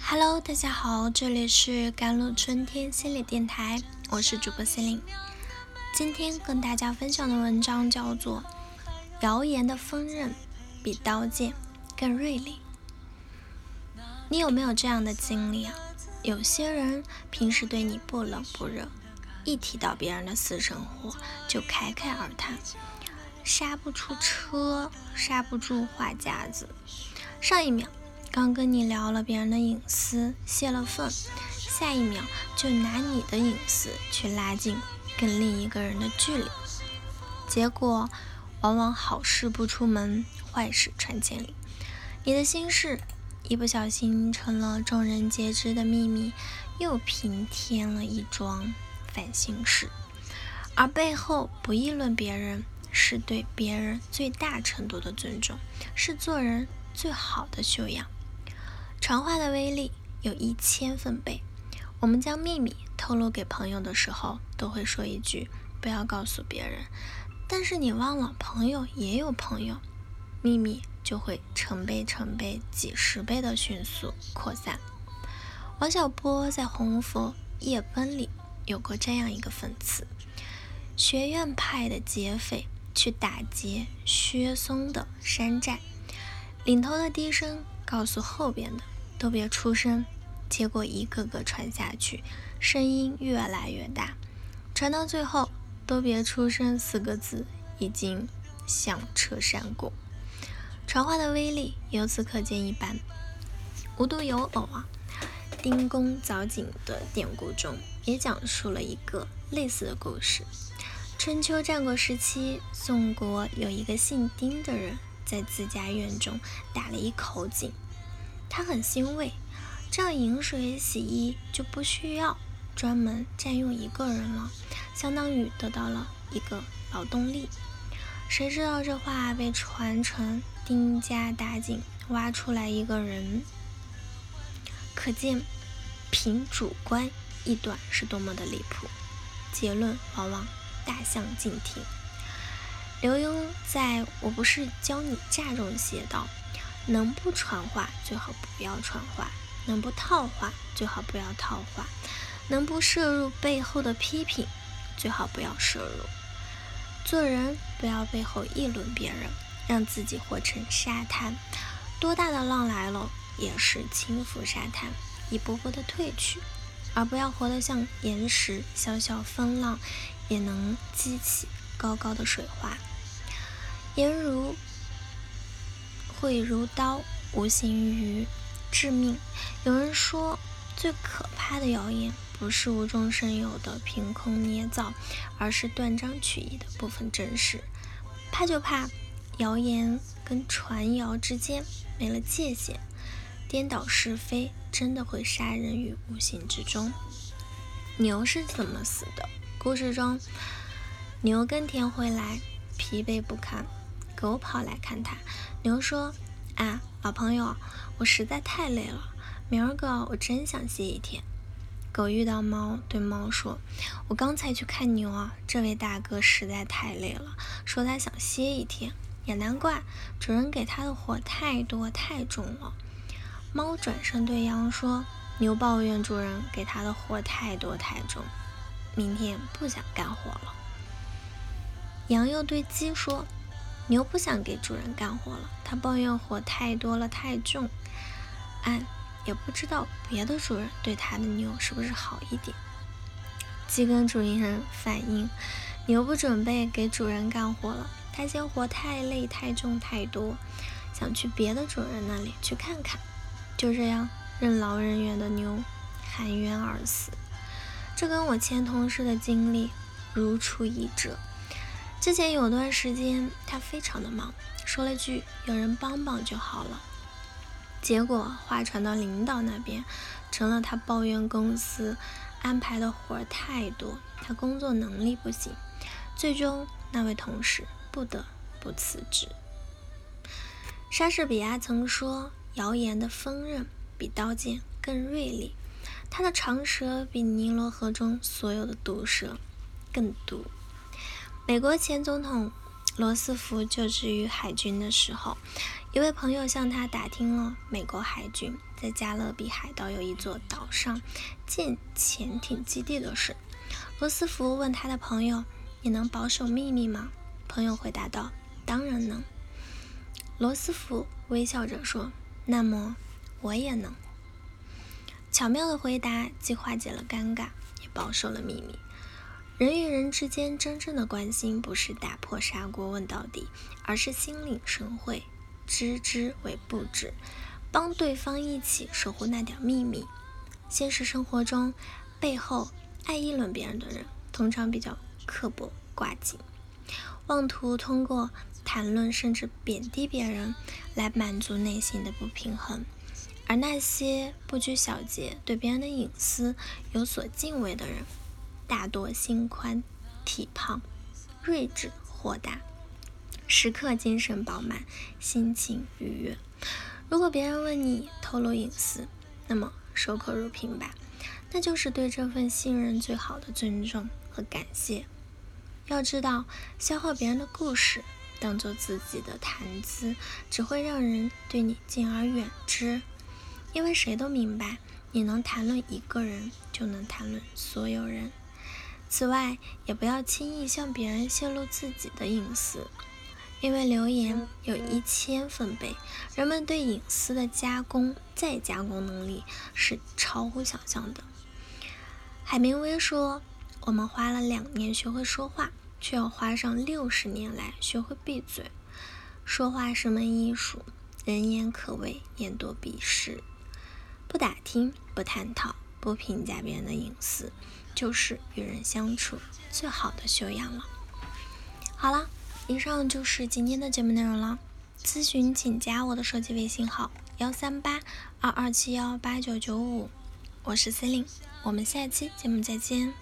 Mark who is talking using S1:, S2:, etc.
S1: Hello，大家好，这里是甘露春天心理电台，我是主播心灵。今天跟大家分享的文章叫做《谣言的锋刃比刀剑更锐利》。你有没有这样的经历啊？有些人平时对你不冷不热，一提到别人的私生活就侃侃而谈，刹不出车，刹不住话匣子。上一秒刚跟你聊了别人的隐私，泄了愤，下一秒就拿你的隐私去拉近。跟另一个人的距离，结果往往好事不出门，坏事传千里。你的心事一不小心成了众人皆知的秘密，又平添了一桩烦心事。而背后不议论别人，是对别人最大程度的尊重，是做人最好的修养。传话的威力有一千分贝。我们将秘密透露给朋友的时候，都会说一句“不要告诉别人”。但是你忘了，朋友也有朋友，秘密就会成倍、成倍、几十倍的迅速扩散。王小波在《红佛夜奔》里有过这样一个讽刺：学院派的劫匪去打劫薛松的山寨，领头的低声告诉后边的都别出声。结果一个个传下去，声音越来越大，传到最后都别出声四个字已经响彻山谷，传话的威力由此可见一斑。无独有偶啊，丁公凿井的典故中也讲述了一个类似的故事。春秋战国时期，宋国有一个姓丁的人，在自家院中打了一口井，他很欣慰。这样饮水洗衣就不需要专门占用一个人了，相当于得到了一个劳动力。谁知道这话被传成丁家打井挖出来一个人，可见凭主观臆断是多么的离谱。结论往往大相径庭。刘墉在我不是教你诈中写道：能不传话最好不要传话。能不套话，最好不要套话；能不摄入背后的批评，最好不要摄入。做人不要背后议论别人，让自己活成沙滩，多大的浪来了，也是轻浮沙滩，一步步的退去，而不要活得像岩石，小小风浪也能激起高高的水花。言如会如刀，无形于。致命。有人说，最可怕的谣言不是无中生有的凭空捏造，而是断章取义的部分真实。怕就怕谣言跟传谣之间没了界限，颠倒是非，真的会杀人于无形之中。牛是怎么死的？故事中，牛耕田回来，疲惫不堪，狗跑来看他。牛说。啊，老朋友，我实在太累了，明儿个我真想歇一天。狗遇到猫，对猫说：“我刚才去看牛啊，这位大哥实在太累了，说他想歇一天。也难怪，主人给他的活太多太重了。”猫转身对羊说：“牛抱怨主人给他的活太多太重，明天不想干活了。”羊又对鸡说。牛不想给主人干活了，它抱怨活太多了，太重。哎，也不知道别的主人对他的牛是不是好一点。鸡跟主人反映，牛不准备给主人干活了，它嫌活太累、太重、太多，想去别的主人那里去看看。就这样，任劳任怨的牛含冤而死。这跟我前同事的经历如出一辙。之前有段时间，他非常的忙，说了句“有人帮帮就好了”，结果话传到领导那边，成了他抱怨公司安排的活儿太多，他工作能力不行，最终那位同事不得不辞职。莎士比亚曾说：“谣言的锋刃比刀剑更锐利，他的长舌比尼罗河中所有的毒蛇更毒。”美国前总统罗斯福就职于海军的时候，一位朋友向他打听了美国海军在加勒比海盗有一座岛上建潜艇基地的事。罗斯福问他的朋友：“你能保守秘密吗？”朋友回答道：“当然能。”罗斯福微笑着说：“那么我也能。”巧妙的回答既化解了尴尬，也保守了秘密。人与人之间真正的关心，不是打破砂锅问到底，而是心领神会。知之为不知，帮对方一起守护那点秘密。现实生活中，背后爱议论别人的人，通常比较刻薄挂颈，妄图通过谈论甚至贬低别人来满足内心的不平衡。而那些不拘小节、对别人的隐私有所敬畏的人，大多心宽体胖、睿智豁达。时刻精神饱满，心情愉悦。如果别人问你透露隐私，那么守口如瓶吧，那就是对这份信任最好的尊重和感谢。要知道，消耗别人的故事当做自己的谈资，只会让人对你敬而远之。因为谁都明白，你能谈论一个人，就能谈论所有人。此外，也不要轻易向别人泄露自己的隐私。因为流言有一千分贝，人们对隐私的加工再加工能力是超乎想象的。海明威说：“我们花了两年学会说话，却要花上六十年来学会闭嘴。说话是门艺术，人言可畏，言多必失。不打听，不探讨，不评价别人的隐私，就是与人相处最好的修养了。”好了。以上就是今天的节目内容了。咨询请加我的手机微信号：幺三八二二七幺八九九五，我是 C e l i n e 我们下期节目再见。